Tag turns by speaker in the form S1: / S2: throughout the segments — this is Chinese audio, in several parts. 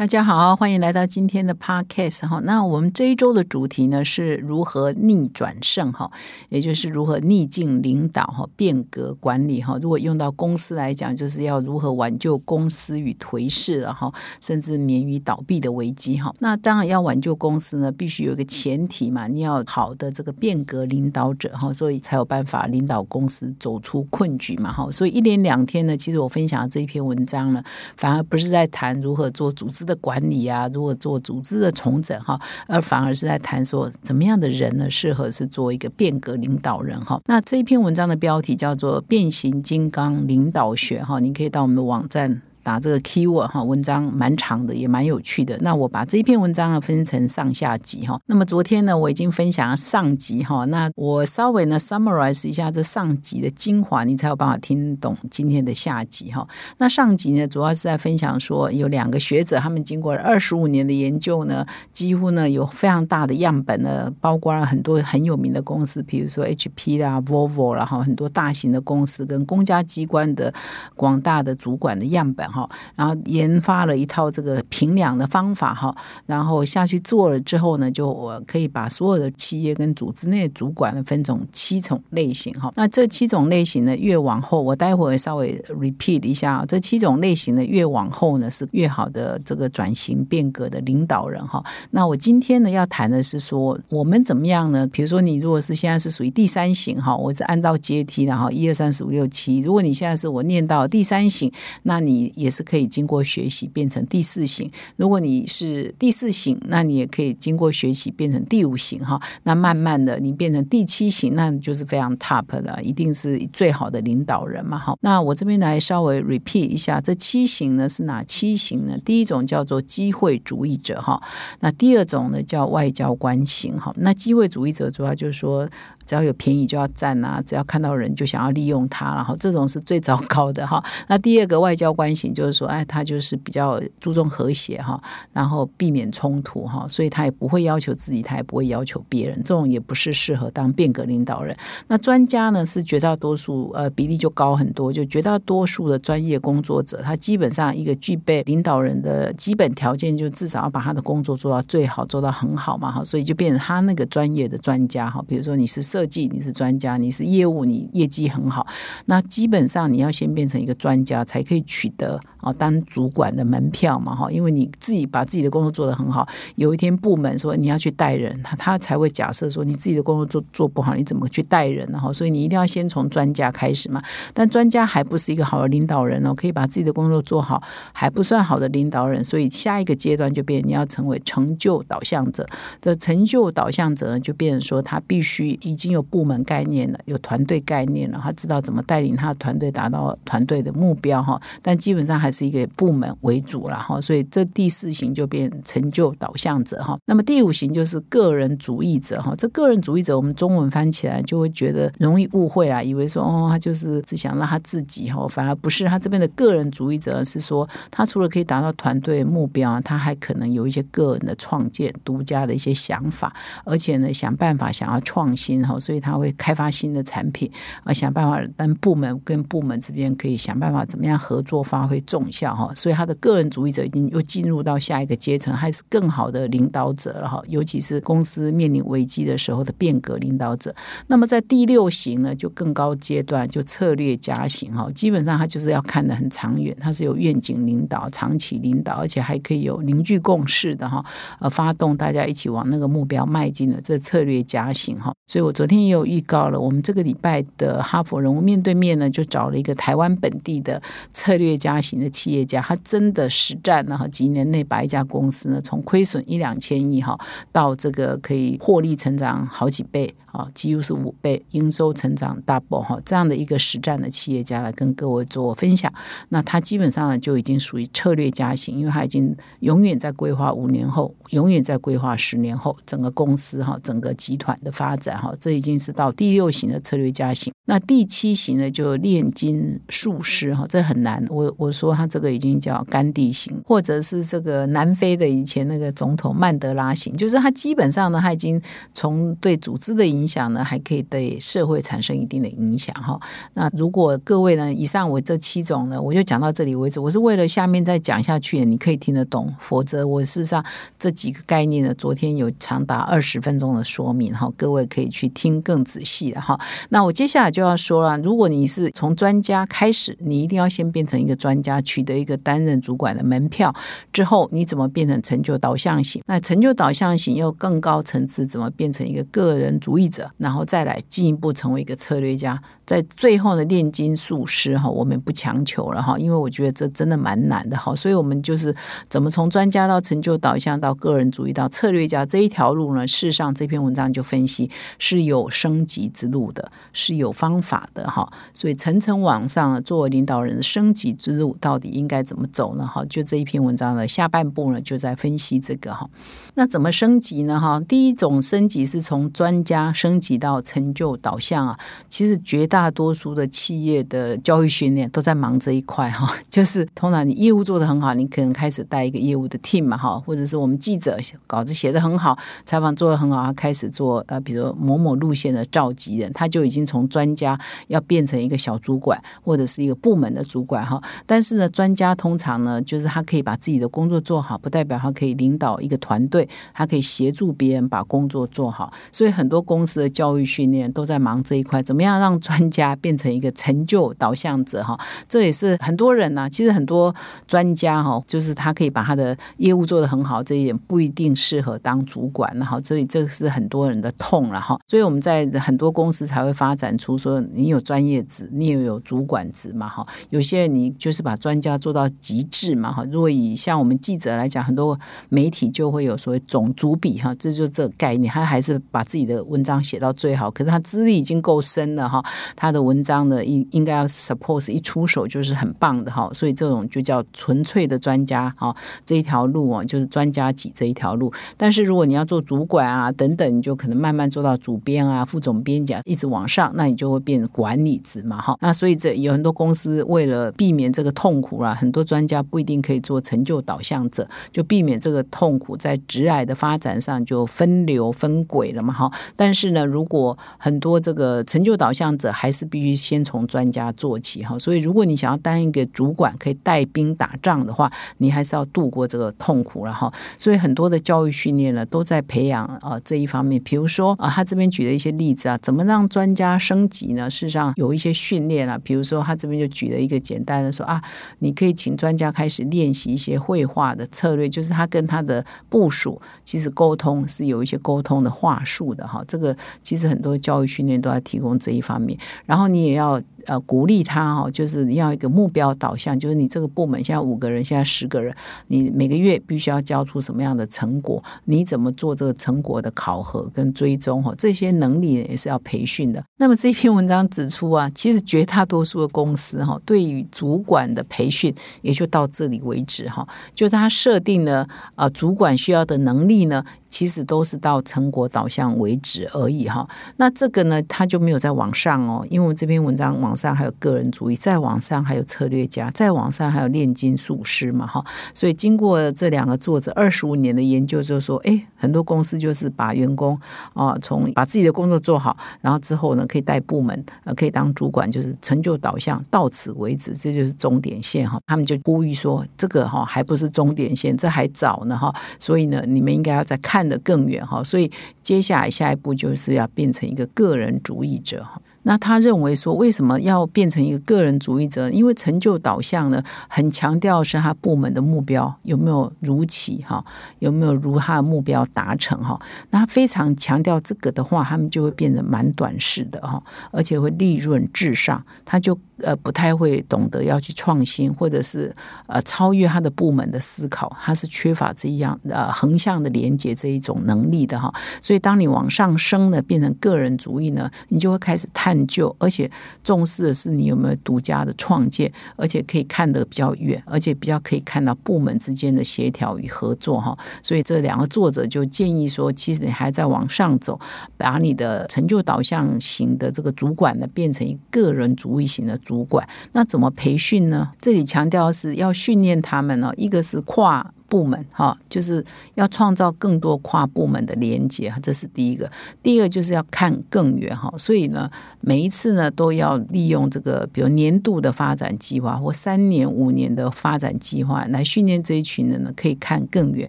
S1: 大家好，欢迎来到今天的 Podcast 哈。那我们这一周的主题呢是如何逆转胜哈，也就是如何逆境领导哈，变革管理哈。如果用到公司来讲，就是要如何挽救公司与颓势了哈，甚至免于倒闭的危机哈。那当然要挽救公司呢，必须有一个前提嘛，你要好的这个变革领导者哈，所以才有办法领导公司走出困局嘛哈。所以一连两天呢，其实我分享的这一篇文章呢，反而不是在谈如何做组织的管理啊，如果做组织的重整哈，而反而是在谈说怎么样的人呢适合是做一个变革领导人哈。那这一篇文章的标题叫做《变形金刚领导学》哈，你可以到我们的网站。打这个 keyword 哈，文章蛮长的，也蛮有趣的。那我把这一篇文章呢分成上下集哈。那么昨天呢，我已经分享了上集哈。那我稍微呢 summarize 一下这上集的精华，你才有办法听懂今天的下集哈。那上集呢，主要是在分享说，有两个学者，他们经过了二十五年的研究呢，几乎呢有非常大的样本呢，包括了很多很有名的公司，比如说 HP 啦、Volvo 然后很多大型的公司跟公家机关的广大的主管的样本。哈，然后研发了一套这个评量的方法哈，然后下去做了之后呢，就我可以把所有的企业跟组织内主管分成七种类型哈。那这七种类型呢，越往后我待会稍微 repeat 一下，这七种类型呢越往后呢是越好的这个转型变革的领导人哈。那我今天呢要谈的是说，我们怎么样呢？比如说你如果是现在是属于第三型哈，我是按照阶梯然后一二三四五六七。如果你现在是我念到第三型，那你也是可以经过学习变成第四型。如果你是第四型，那你也可以经过学习变成第五型哈。那慢慢的你变成第七型，那就是非常 top 了，一定是最好的领导人嘛哈。那我这边来稍微 repeat 一下，这七型呢是哪七型呢？第一种叫做机会主义者哈，那第二种呢叫外交官型哈。那机会主义者主要就是说。只要有便宜就要占啊！只要看到人就想要利用他，然后这种是最糟糕的哈。那第二个外交关系就是说，哎，他就是比较注重和谐哈，然后避免冲突哈，所以他也不会要求自己，他也不会要求别人，这种也不是适合当变革领导人。那专家呢是绝大多数，呃，比例就高很多，就绝大多数的专业工作者，他基本上一个具备领导人的基本条件，就至少要把他的工作做到最好，做到很好嘛哈，所以就变成他那个专业的专家哈。比如说你是设设计你是专家，你是业务，你业绩很好，那基本上你要先变成一个专家，才可以取得。啊，当主管的门票嘛，哈，因为你自己把自己的工作做得很好，有一天部门说你要去带人，他他才会假设说你自己的工作做做不好，你怎么去带人呢？哈，所以你一定要先从专家开始嘛。但专家还不是一个好的领导人哦，可以把自己的工作做好，还不算好的领导人。所以下一个阶段就变你要成为成就导向者的成就导向者，就变成说他必须已经有部门概念了，有团队概念了，他知道怎么带领他的团队达到团队的目标哈。但基本上还是一个部门为主了哈，所以这第四型就变成就导向者哈。那么第五型就是个人主义者哈。这个人主义者，我们中文翻起来就会觉得容易误会啦，以为说哦，他就是只想让他自己哈，反而不是。他这边的个人主义者是说，他除了可以达到团队目标，他还可能有一些个人的创建、独家的一些想法，而且呢，想办法想要创新哈，所以他会开发新的产品啊，想办法让部门跟部门之间可以想办法怎么样合作，发挥重效。哈，所以他的个人主义者已经又进入到下一个阶层，还是更好的领导者了哈。尤其是公司面临危机的时候的变革领导者。那么在第六型呢，就更高阶段，就策略家型哈。基本上他就是要看得很长远，他是有愿景领导、长期领导，而且还可以有凝聚共识的哈。呃，发动大家一起往那个目标迈进的这策略家型哈。所以我昨天也有预告了，我们这个礼拜的哈佛人物面对面呢，就找了一个台湾本地的策略家型的企业家，他真的实战呢哈，几年内把一家公司呢从亏损一两千亿哈，到这个可以获利成长好几倍。啊，几乎是五倍营收成长 double 哈，这样的一个实战的企业家来跟各位做分享。那他基本上呢就已经属于策略家型，因为他已经永远在规划五年后，永远在规划十年后整个公司哈，整个集团的发展哈，这已经是到第六型的策略家型。那第七型呢，就炼金术师哈，这很难。我我说他这个已经叫甘地型，或者是这个南非的以前那个总统曼德拉型，就是他基本上呢，他已经从对组织的影响呢，还可以对社会产生一定的影响哈。那如果各位呢，以上我这七种呢，我就讲到这里为止。我是为了下面再讲下去，你可以听得懂，否则我事实上这几个概念呢，昨天有长达二十分钟的说明哈，各位可以去听更仔细的哈。那我接下来就要说了，如果你是从专家开始，你一定要先变成一个专家，取得一个担任主管的门票之后，你怎么变成成就导向型？那成就导向型又更高层次，怎么变成一个个人主义？者，然后再来进一步成为一个策略家，在最后的炼金术师哈，我们不强求了哈，因为我觉得这真的蛮难的哈，所以我们就是怎么从专家到成就导向到个人主义到策略家这一条路呢？事实上这篇文章就分析是有升级之路的，是有方法的哈，所以层层往上作为领导人的升级之路到底应该怎么走呢？哈，就这一篇文章的下半部呢，就在分析这个哈。那怎么升级呢？哈，第一种升级是从专家升级到成就导向啊。其实绝大多数的企业的教育训练都在忙这一块哈。就是通常你业务做得很好，你可能开始带一个业务的 team 嘛哈，或者是我们记者稿子写得很好，采访做得很好，他开始做呃，比如某某路线的召集人，他就已经从专家要变成一个小主管或者是一个部门的主管哈。但是呢，专家通常呢，就是他可以把自己的工作做好，不代表他可以领导一个团队。他可以协助别人把工作做好，所以很多公司的教育训练都在忙这一块，怎么样让专家变成一个成就导向者哈？这也是很多人呢，其实很多专家哈，就是他可以把他的业务做得很好，这一点不一定适合当主管，然后所以这是很多人的痛了哈。所以我们在很多公司才会发展出说，你有专业职，你也有主管职嘛哈。有些人你就是把专家做到极致嘛哈。如果以像我们记者来讲，很多媒体就会有说所谓。总主笔哈，这就这个概念，他还是把自己的文章写到最好。可是他资历已经够深了哈，他的文章呢应应该要 suppose 一出手就是很棒的哈，所以这种就叫纯粹的专家哈。这一条路啊，就是专家级这一条路。但是如果你要做主管啊等等，你就可能慢慢做到主编啊、副总编讲，一直往上，那你就会变管理职嘛哈。那所以这有很多公司为了避免这个痛苦啊，很多专家不一定可以做成就导向者，就避免这个痛苦在职。来的发展上就分流分轨了嘛，哈。但是呢，如果很多这个成就导向者，还是必须先从专家做起，哈。所以，如果你想要当一个主管，可以带兵打仗的话，你还是要度过这个痛苦了，哈。所以，很多的教育训练呢，都在培养啊这一方面。比如说啊，他这边举了一些例子啊，怎么让专家升级呢？事实上，有一些训练啊，比如说他这边就举了一个简单的说啊，你可以请专家开始练习一些绘画的策略，就是他跟他的部署。其实沟通是有一些沟通的话术的哈，这个其实很多教育训练都要提供这一方面，然后你也要。呃，鼓励他哈，就是要一个目标导向，就是你这个部门现在五个人，现在十个人，你每个月必须要交出什么样的成果？你怎么做这个成果的考核跟追踪？哈，这些能力也是要培训的。那么这篇文章指出啊，其实绝大多数的公司哈，对于主管的培训也就到这里为止哈，就是他设定了啊，主管需要的能力呢。其实都是到成果导向为止而已哈，那这个呢，他就没有在网上哦，因为我这篇文章网上还有个人主义，在网上还有策略家，在网上还有炼金术师嘛哈，所以经过这两个作者二十五年的研究，就说，哎，很多公司就是把员工啊，从把自己的工作做好，然后之后呢，可以带部门，呃，可以当主管，就是成就导向，到此为止，这就是终点线哈。他们就呼吁说，这个哈还不是终点线，这还早呢哈，所以呢，你们应该要再看。看得更远哈，所以接下来下一步就是要变成一个个人主义者哈。那他认为说，为什么要变成一个个人主义者？因为成就导向呢，很强调是他部门的目标有没有如期哈，有没有如他的目标达成哈。那非常强调这个的话，他们就会变得蛮短视的哈，而且会利润至上，他就。呃不太会懂得要去创新，或者是呃超越他的部门的思考，他是缺乏这样呃横向的连接这一种能力的哈。所以当你往上升呢，变成个人主义呢，你就会开始探究，而且重视的是你有没有独家的创建，而且可以看得比较远，而且比较可以看到部门之间的协调与合作哈。所以这两个作者就建议说，其实你还在往上走，把你的成就导向型的这个主管呢，变成一个人主义型的主管。那怎么培训呢？这里强调是要训练他们呢，一个是跨。部门哈，就是要创造更多跨部门的连接，这是第一个。第二就是要看更远哈，所以呢，每一次呢都要利用这个，比如年度的发展计划或三年、五年的发展计划来训练这一群人呢，可以看更远。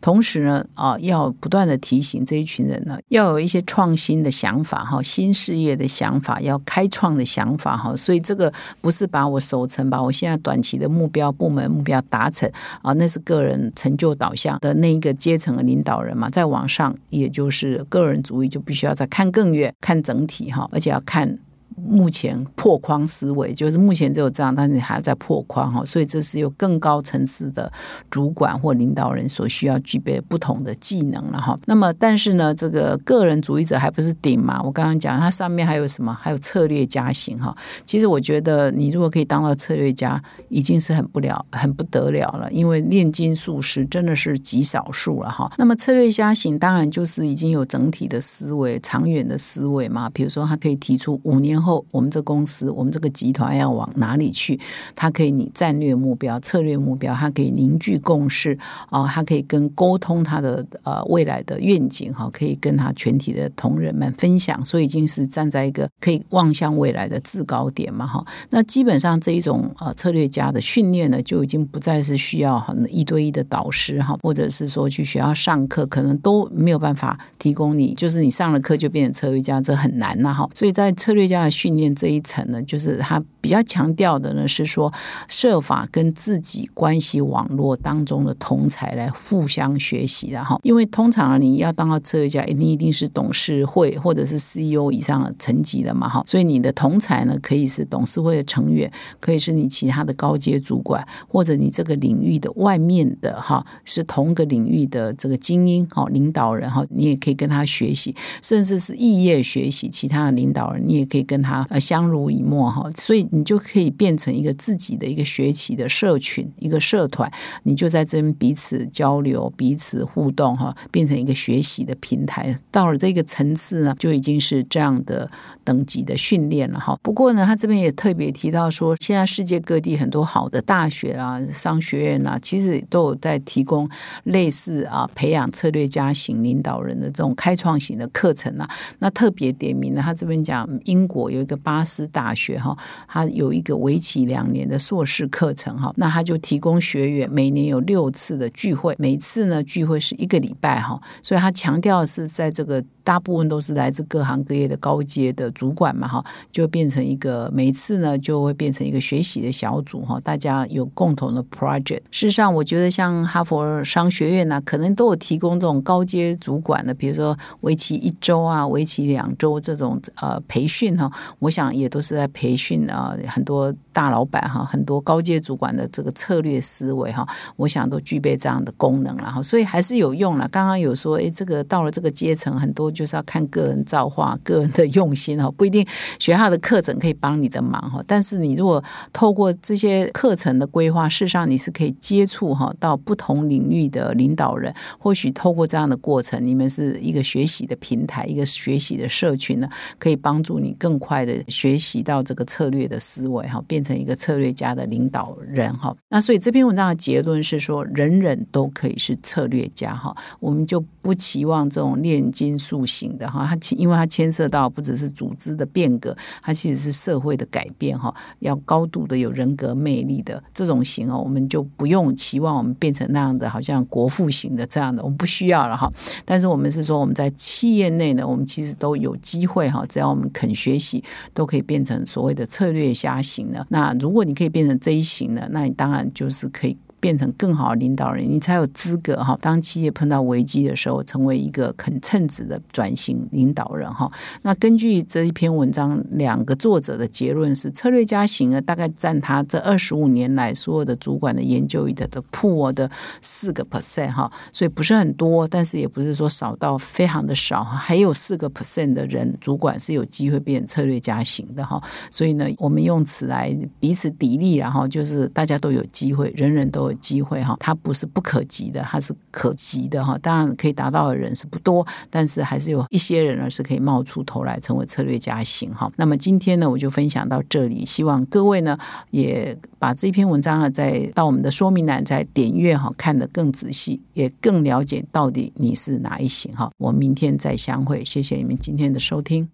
S1: 同时呢，啊，要不断的提醒这一群人呢，要有一些创新的想法哈，新事业的想法，要开创的想法哈。所以这个不是把我守成，把我现在短期的目标、部门目标达成啊，那是个人。成就导向的那一个阶层的领导人嘛，在往上，也就是个人主义，就必须要再看更远，看整体哈，而且要看。目前破框思维就是目前只有这样，但是你还要在破框哈，所以这是有更高层次的主管或领导人所需要具备不同的技能了哈。那么，但是呢，这个个人主义者还不是顶嘛？我刚刚讲，它上面还有什么？还有策略家型哈。其实我觉得，你如果可以当到策略家，已经是很不了、很不得了了，因为炼金术士真的是极少数了哈。那么策略家型当然就是已经有整体的思维、长远的思维嘛。比如说，他可以提出五年。后，我们这公司，我们这个集团要往哪里去？它可以你战略目标、策略目标，它可以凝聚共识啊，它可以跟沟通它的呃未来的愿景哈，可以跟他全体的同仁们分享，所以已经是站在一个可以望向未来的制高点嘛哈。那基本上这一种呃策略家的训练呢，就已经不再是需要很一对一的导师哈，或者是说去学校上课，可能都没有办法提供你，就是你上了课就变成策略家，这很难呐哈。所以在策略家的训练这一层呢，就是他比较强调的呢，是说设法跟自己关系网络当中的同才来互相学习的哈。因为通常你要当到策略家，你一定是董事会或者是 CEO 以上的层级的嘛哈。所以你的同才呢，可以是董事会的成员，可以是你其他的高阶主管，或者你这个领域的外面的哈，是同个领域的这个精英哈领导人哈，你也可以跟他学习，甚至是异业学习其他的领导人，你也可以跟。他呃相濡以沫哈，所以你就可以变成一个自己的一个学习的社群，一个社团，你就在这边彼此交流、彼此互动哈，变成一个学习的平台。到了这个层次呢，就已经是这样的等级的训练了哈。不过呢，他这边也特别提到说，现在世界各地很多好的大学啊、商学院啊，其实都有在提供类似啊培养策略家型领导人的这种开创型的课程啊。那特别点名呢，他这边讲英国。有一个巴斯大学哈，它有一个为期两年的硕士课程哈，那他就提供学员每年有六次的聚会，每次呢聚会是一个礼拜哈，所以他强调是在这个。大部分都是来自各行各业的高阶的主管嘛，哈，就变成一个每次呢就会变成一个学习的小组哈，大家有共同的 project。事实上，我觉得像哈佛商学院呢，可能都有提供这种高阶主管的，比如说为期一周啊，为期两周这种呃培训哈，我想也都是在培训啊很多大老板哈，很多高阶主管的这个策略思维哈，我想都具备这样的功能了哈，所以还是有用了。刚刚有说，哎，这个到了这个阶层，很多。就是要看个人造化、个人的用心哈，不一定学校的课程可以帮你的忙哈。但是你如果透过这些课程的规划，事实上你是可以接触哈到不同领域的领导人。或许透过这样的过程，你们是一个学习的平台，一个学习的社群呢，可以帮助你更快的学习到这个策略的思维哈，变成一个策略家的领导人哈。那所以这篇文章的结论是说，人人都可以是策略家哈。我们就不期望这种炼金术。型的哈，它因为它牵涉到不只是组织的变革，它其实是社会的改变哈，要高度的有人格魅力的这种型哦，我们就不用期望我们变成那样的，好像国父型的这样的，我们不需要了哈。但是我们是说我们在企业内呢，我们其实都有机会哈，只要我们肯学习，都可以变成所谓的策略家型的。那如果你可以变成这一型的，那你当然就是可以。变成更好的领导人，你才有资格哈，当企业碰到危机的时候，成为一个肯称职的转型领导人哈。那根据这一篇文章，两个作者的结论是，策略家型呢，大概占他这二十五年来所有的主管的研究的的破的四个 percent 哈，所以不是很多，但是也不是说少到非常的少，还有四个 percent 的人主管是有机会变策略家型的哈。所以呢，我们用此来彼此砥砺，然后就是大家都有机会，人人都机会哈。它不是不可及的，它是可及的哈。当然可以达到的人是不多，但是还是有一些人呢是可以冒出头来成为策略家型哈。那么今天呢，我就分享到这里，希望各位呢也把这篇文章呢再到我们的说明栏再点阅哈，看得更仔细，也更了解到底你是哪一型哈。我明天再相会，谢谢你们今天的收听。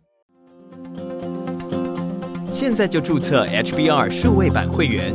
S2: 现在就注册 HBR 数位版会员，